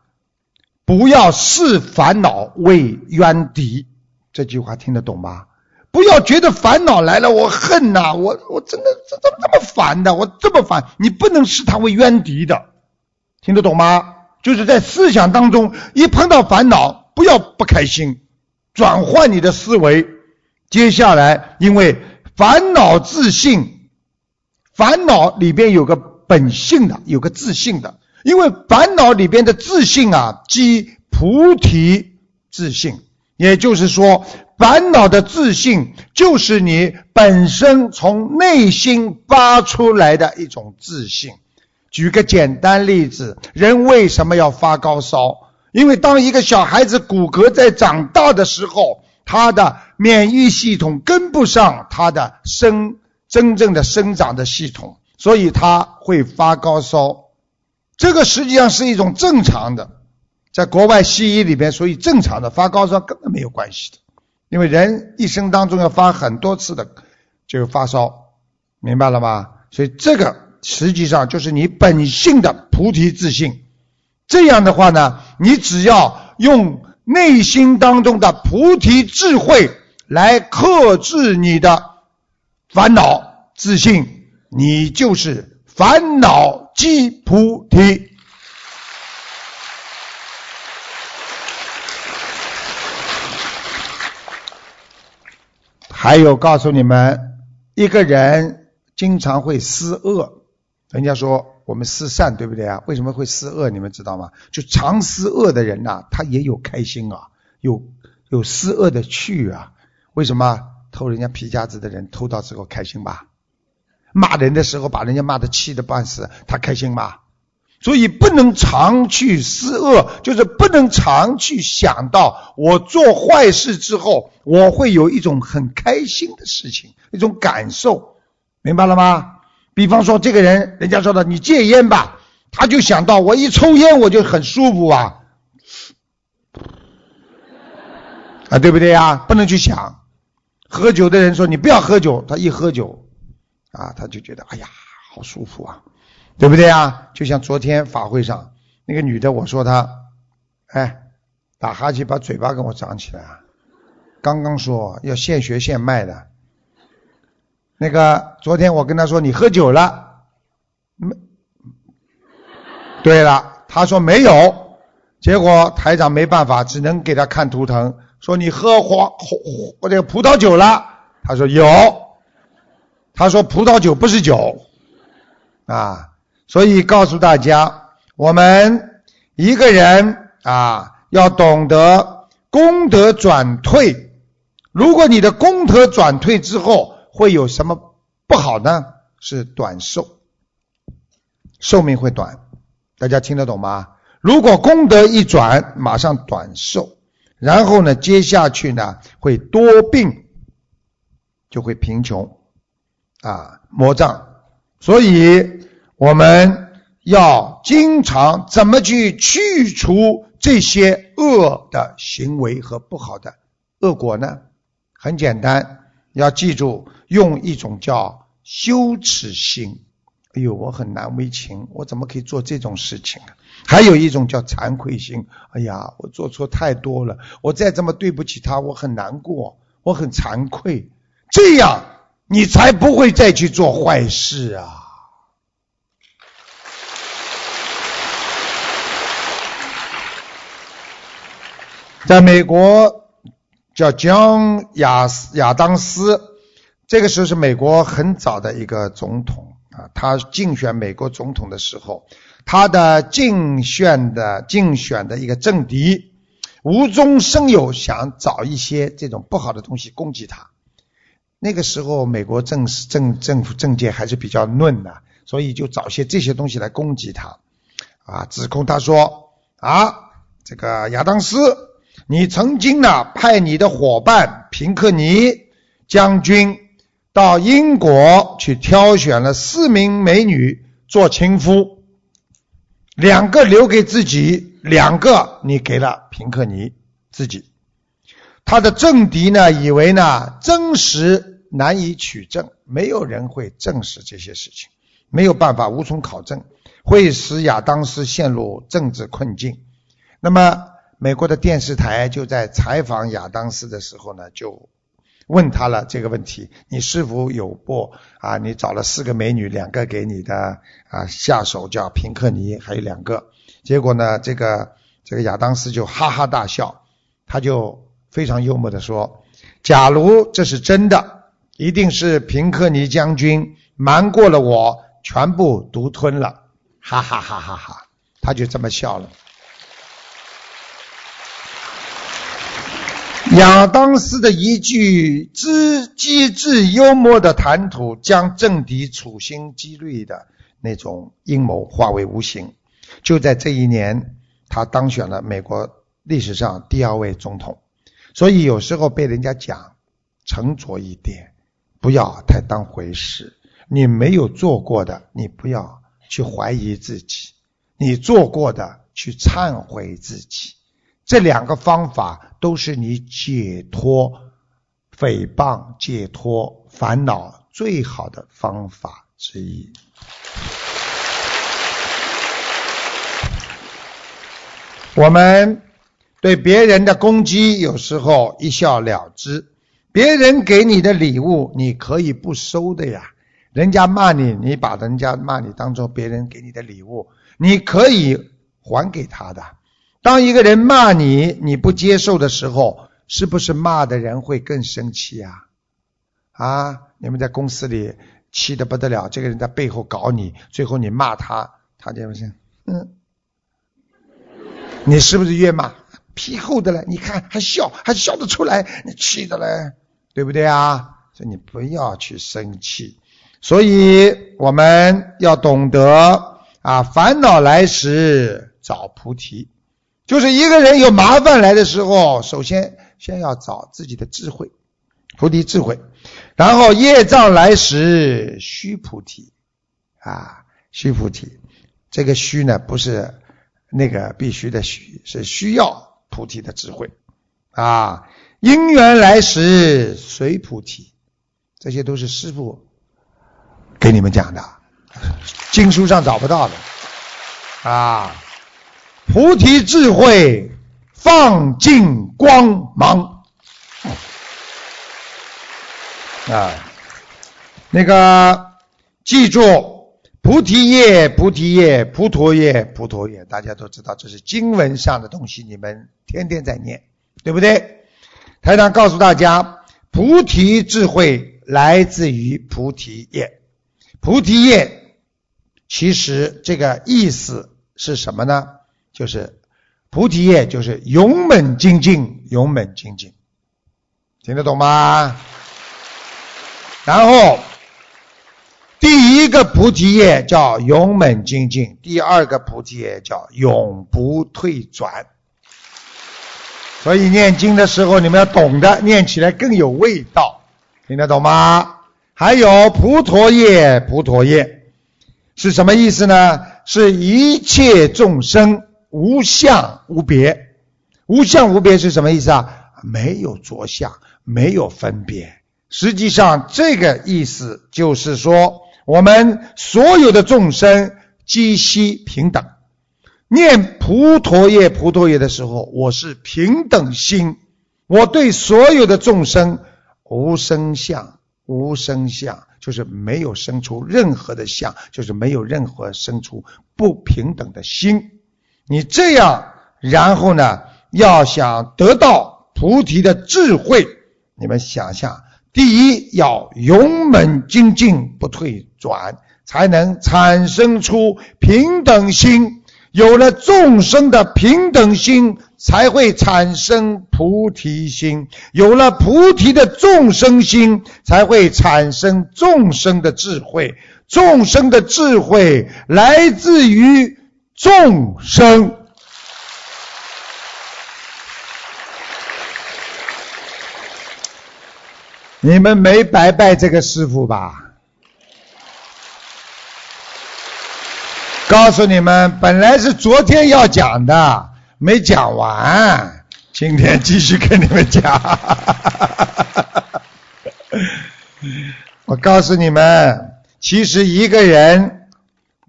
A: 不要视烦恼为冤敌。这句话听得懂吗？不要觉得烦恼来了，我恨呐，我我真的怎怎么这么烦的？我这么烦，你不能视他为冤敌的，听得懂吗？就是在思想当中，一碰到烦恼，不要不开心，转换你的思维。接下来，因为烦恼自信，烦恼里边有个本性的，有个自信的，因为烦恼里边的自信啊，即菩提自信。也就是说，烦恼的自信就是你本身从内心发出来的一种自信。举个简单例子，人为什么要发高烧？因为当一个小孩子骨骼在长大的时候，他的免疫系统跟不上他的生真正的生长的系统，所以他会发高烧。这个实际上是一种正常的。在国外西医里边，属于正常的，发高烧根本没有关系的，因为人一生当中要发很多次的，就发烧，明白了吗？所以这个实际上就是你本性的菩提自信。这样的话呢，你只要用内心当中的菩提智慧来克制你的烦恼自信，你就是烦恼即菩提。还有告诉你们，一个人经常会思恶。人家说我们思善，对不对啊？为什么会思恶？你们知道吗？就常思恶的人呐，他也有开心啊，有有思恶的趣啊。为什么偷人家皮夹子的人偷到之后开心吧？骂人的时候把人家骂的气的半死，他开心吗？所以不能常去思恶，就是不能常去想到我做坏事之后，我会有一种很开心的事情，一种感受，明白了吗？比方说，这个人，人家说的你戒烟吧，他就想到我一抽烟我就很舒服啊，啊，对不对呀？不能去想。喝酒的人说你不要喝酒，他一喝酒，啊，他就觉得哎呀，好舒服啊。对不对啊？就像昨天法会上那个女的，我说她，哎，打哈欠把嘴巴给我张起来啊！刚刚说要现学现卖的。那个昨天我跟她说你喝酒了，没？对了，她说没有，结果台长没办法，只能给她看图腾，说你喝黄黄这个葡萄酒了。她说有，他说葡萄酒不是酒啊。所以告诉大家，我们一个人啊，要懂得功德转退。如果你的功德转退之后，会有什么不好呢？是短寿，寿命会短。大家听得懂吗？如果功德一转，马上短寿，然后呢，接下去呢，会多病，就会贫穷啊，魔障。所以。我们要经常怎么去去除这些恶的行为和不好的恶果呢？很简单，要记住用一种叫羞耻心。哎呦，我很难为情，我怎么可以做这种事情啊？还有一种叫惭愧心。哎呀，我做错太多了，我再这么对不起他，我很难过，我很惭愧。这样你才不会再去做坏事啊。在美国叫江亚亚当斯，这个时候是美国很早的一个总统啊。他竞选美国总统的时候，他的竞选的竞选的一个政敌无中生有，想找一些这种不好的东西攻击他。那个时候，美国政政政府政界还是比较嫩的，所以就找些这些东西来攻击他啊，指控他说啊，这个亚当斯。你曾经呢派你的伙伴平克尼将军到英国去挑选了四名美女做情夫，两个留给自己，两个你给了平克尼自己。他的政敌呢以为呢真实难以取证，没有人会证实这些事情，没有办法无从考证，会使亚当斯陷入政治困境。那么。美国的电视台就在采访亚当斯的时候呢，就问他了这个问题：你是否有过啊？你找了四个美女，两个给你的啊下手叫平克尼，还有两个。结果呢，这个这个亚当斯就哈哈大笑，他就非常幽默的说：假如这是真的，一定是平克尼将军瞒过了我，全部独吞了，哈哈哈哈哈！他就这么笑了。亚当斯的一句之机智幽默的谈吐，将政敌处心积虑的那种阴谋化为无形。就在这一年，他当选了美国历史上第二位总统。所以有时候被人家讲，沉着一点，不要太当回事。你没有做过的，你不要去怀疑自己；你做过的，去忏悔自己。这两个方法都是你解脱诽谤、解脱烦恼最好的方法之一。我们对别人的攻击有时候一笑了之，别人给你的礼物你可以不收的呀。人家骂你，你把人家骂你当做别人给你的礼物，你可以还给他的。当一个人骂你，你不接受的时候，是不是骂的人会更生气呀？啊，你们在公司里气得不得了，这个人在背后搞你，最后你骂他，他就不行，嗯，你是不是越骂皮厚的了？你看还笑，还笑得出来，你气的嘞，对不对啊？所以你不要去生气，所以我们要懂得啊，烦恼来时找菩提。就是一个人有麻烦来的时候，首先先要找自己的智慧，菩提智慧，然后业障来时须菩提，啊，须菩提，这个须呢不是那个必须的须，是需要菩提的智慧，啊，因缘来时随菩提，这些都是师傅给你们讲的，经书上找不到的，啊。菩提智慧放尽光芒啊！那个记住，菩提叶，菩提叶，菩陀叶，菩陀叶，大家都知道这是经文上的东西，你们天天在念，对不对？台长告诉大家，菩提智慧来自于菩提叶。菩提叶其实这个意思是什么呢？就是菩提叶，就是勇猛精进，勇猛精进，听得懂吗？然后第一个菩提叶叫勇猛精进，第二个菩提叶叫永不退转。所以念经的时候，你们要懂得念起来更有味道，听得懂吗？还有菩陀叶，菩陀叶是什么意思呢？是一切众生。无相无别，无相无别是什么意思啊？没有着相，没有分别。实际上，这个意思就是说，我们所有的众生皆悉平等。念菩陀叶、菩陀叶的时候，我是平等心，我对所有的众生无生相，无生相就是没有生出任何的相，就是没有任何生出不平等的心。你这样，然后呢？要想得到菩提的智慧，你们想想：第一，要勇猛精进，不退转，才能产生出平等心。有了众生的平等心才会产生菩提心。有了菩提的众生心才会产生众生的智慧。众生的智慧来自于众生。你们没白拜这个师傅吧？告诉你们，本来是昨天要讲的，没讲完，今天继续跟你们讲。我告诉你们，其实一个人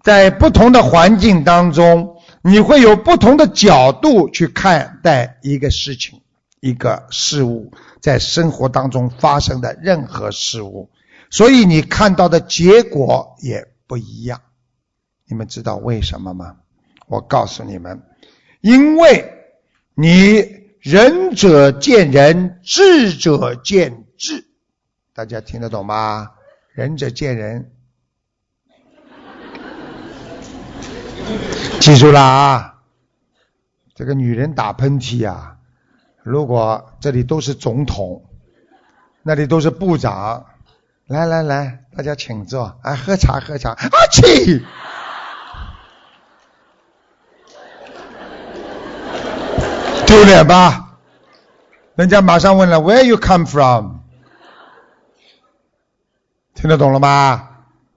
A: 在不同的环境当中，你会有不同的角度去看待一个事情、一个事物，在生活当中发生的任何事物，所以你看到的结果也不一样。你们知道为什么吗？我告诉你们，因为你仁者见仁，智者见智。大家听得懂吗？仁者见仁，记住了啊！这个女人打喷嚏呀，如果这里都是总统，那里都是部长，来来来，大家请坐，哎，喝茶喝茶，阿嚏。丢脸吧？人家马上问了，Where you come from？听得懂了吗？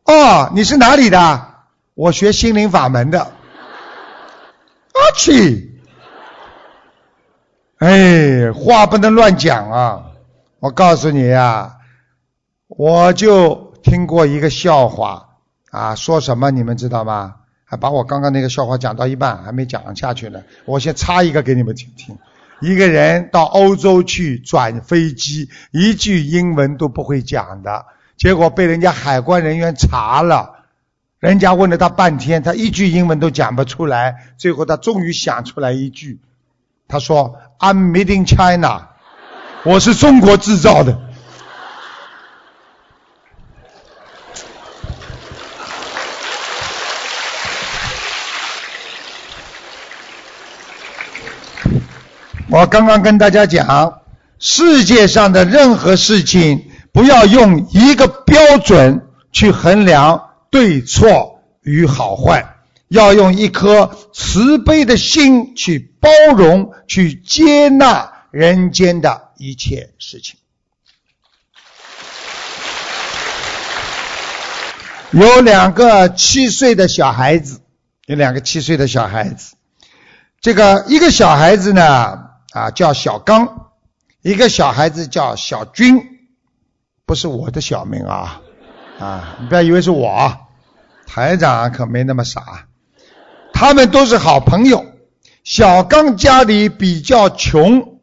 A: 哦，你是哪里的？我学心灵法门的。阿去！哎，话不能乱讲啊！我告诉你呀，我就听过一个笑话啊，说什么你们知道吗？还把我刚刚那个笑话讲到一半，还没讲下去呢。我先插一个给你们听听。一个人到欧洲去转飞机，一句英文都不会讲的，结果被人家海关人员查了。人家问了他半天，他一句英文都讲不出来。最后他终于想出来一句，他说：“I'm made in China，我是中国制造的。”我刚刚跟大家讲，世界上的任何事情，不要用一个标准去衡量对错与好坏，要用一颗慈悲的心去包容、去接纳人间的一切事情。有两个七岁的小孩子，有两个七岁的小孩子，这个一个小孩子呢。啊，叫小刚，一个小孩子叫小军，不是我的小名啊，啊，你不要以为是我，台长可没那么傻，他们都是好朋友。小刚家里比较穷，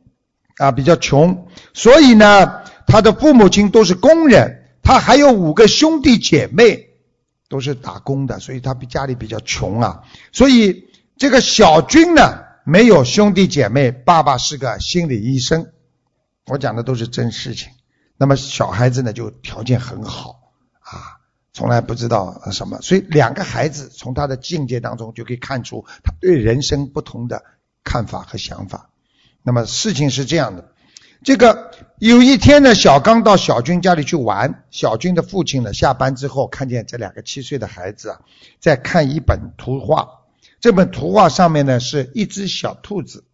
A: 啊，比较穷，所以呢，他的父母亲都是工人，他还有五个兄弟姐妹，都是打工的，所以他比家里比较穷啊，所以这个小军呢。没有兄弟姐妹，爸爸是个心理医生。我讲的都是真事情。那么小孩子呢，就条件很好啊，从来不知道什么。所以两个孩子从他的境界当中就可以看出他对人生不同的看法和想法。那么事情是这样的，这个有一天呢，小刚到小军家里去玩，小军的父亲呢下班之后看见这两个七岁的孩子啊，在看一本图画。这本图画上面呢是一只小兔子，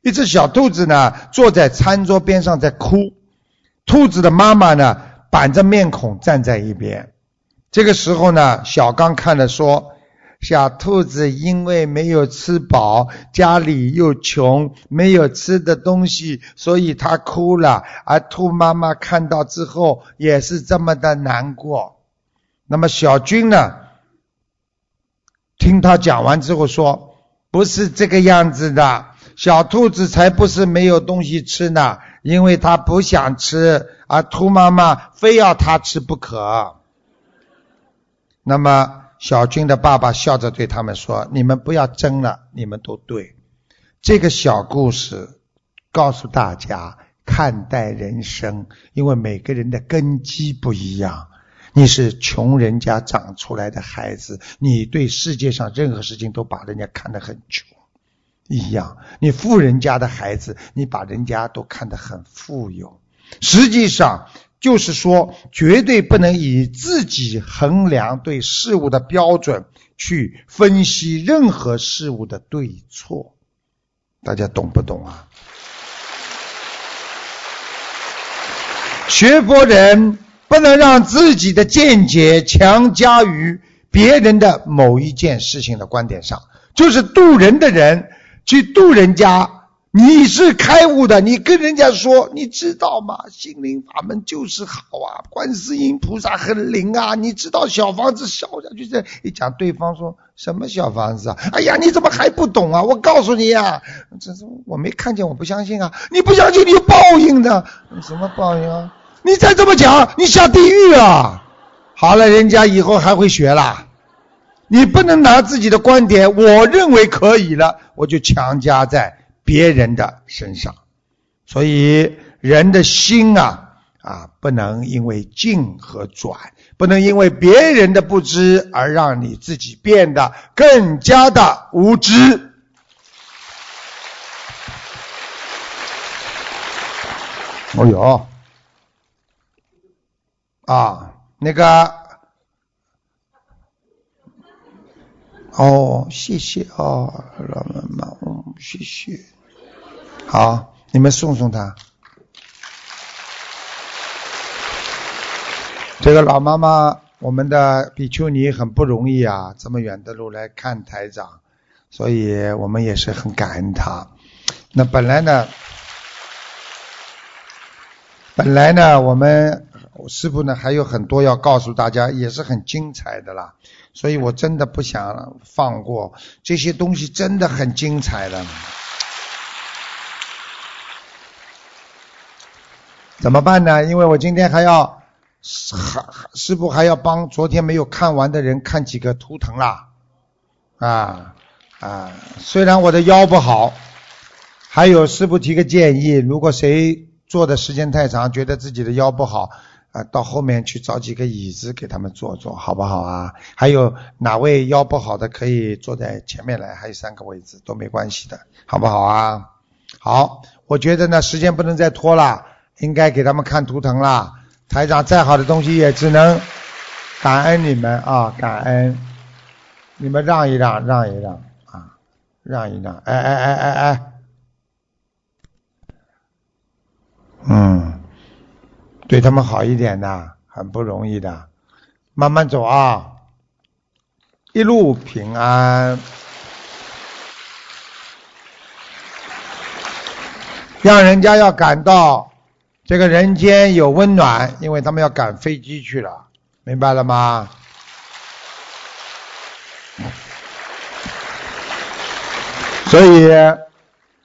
A: 一只小兔子呢坐在餐桌边上在哭，兔子的妈妈呢板着面孔站在一边。这个时候呢，小刚看了说：“小兔子因为没有吃饱，家里又穷，没有吃的东西，所以他哭了。而兔妈妈看到之后也是这么的难过。那么小军呢？”听他讲完之后说：“不是这个样子的，小兔子才不是没有东西吃呢，因为它不想吃，而兔妈妈非要它吃不可。”那么小军的爸爸笑着对他们说：“你们不要争了，你们都对。这个小故事告诉大家看待人生，因为每个人的根基不一样。”你是穷人家长出来的孩子，你对世界上任何事情都把人家看得很穷一样。你富人家的孩子，你把人家都看得很富有。实际上就是说，绝对不能以自己衡量对事物的标准去分析任何事物的对错。大家懂不懂啊？学佛人不能让自己的见解强加于别人的某一件事情的观点上，就是渡人的人去渡人家。你是开悟的，你跟人家说，你知道吗？心灵法门就是好啊，观世音菩萨很灵啊。你知道小房子烧下去这一讲，对方说什么小房子啊？哎呀，你怎么还不懂啊？我告诉你呀，这是我没看见，我不相信啊。你不相信，你有报应的。什么报应啊？你再这么讲，你下地狱啊！好了，人家以后还会学啦。你不能拿自己的观点，我认为可以了，我就强加在。别人的身上，所以人的心啊啊，不能因为静和转，不能因为别人的不知而让你自己变得更加的无知。哦哟，啊，那个，哦，谢谢啊，老妈妈，嗯，谢谢。好，你们送送他。这个老妈妈，我们的比丘尼很不容易啊，这么远的路来看台长，所以我们也是很感恩他。那本来呢，本来呢，我们师傅呢还有很多要告诉大家，也是很精彩的啦。所以我真的不想放过这些东西，真的很精彩的。怎么办呢？因为我今天还要，还师傅还要帮昨天没有看完的人看几个图腾啦，啊啊！虽然我的腰不好，还有师傅提个建议，如果谁坐的时间太长，觉得自己的腰不好，啊，到后面去找几个椅子给他们坐坐，好不好啊？还有哪位腰不好的可以坐在前面来？还有三个位置都没关系的，好不好啊？好，我觉得呢，时间不能再拖了。应该给他们看图腾了，台长再好的东西也只能 感恩你们啊，感恩你们让一让，让一让啊，让一让，哎哎哎哎哎，对他们好一点的，很不容易的，慢慢走啊，一路平安，让人家要感到。这个人间有温暖，因为他们要赶飞机去了，明白了吗？所以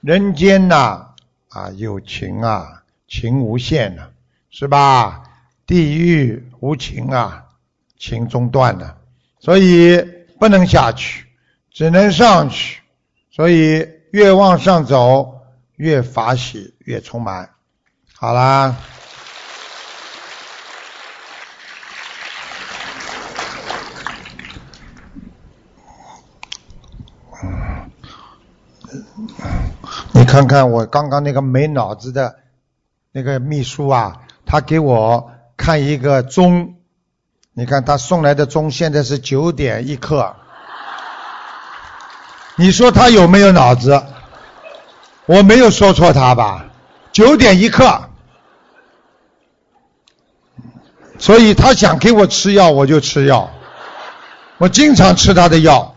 A: 人间呐，啊，有情啊，情无限呐，是吧？地狱无情啊，情中断了，所以不能下去，只能上去。所以越往上走，越法喜，越充满。好啦，你看看我刚刚那个没脑子的那个秘书啊，他给我看一个钟，你看他送来的钟现在是九点一刻，你说他有没有脑子？我没有说错他吧？九点一刻。所以他想给我吃药，我就吃药。我经常吃他的药。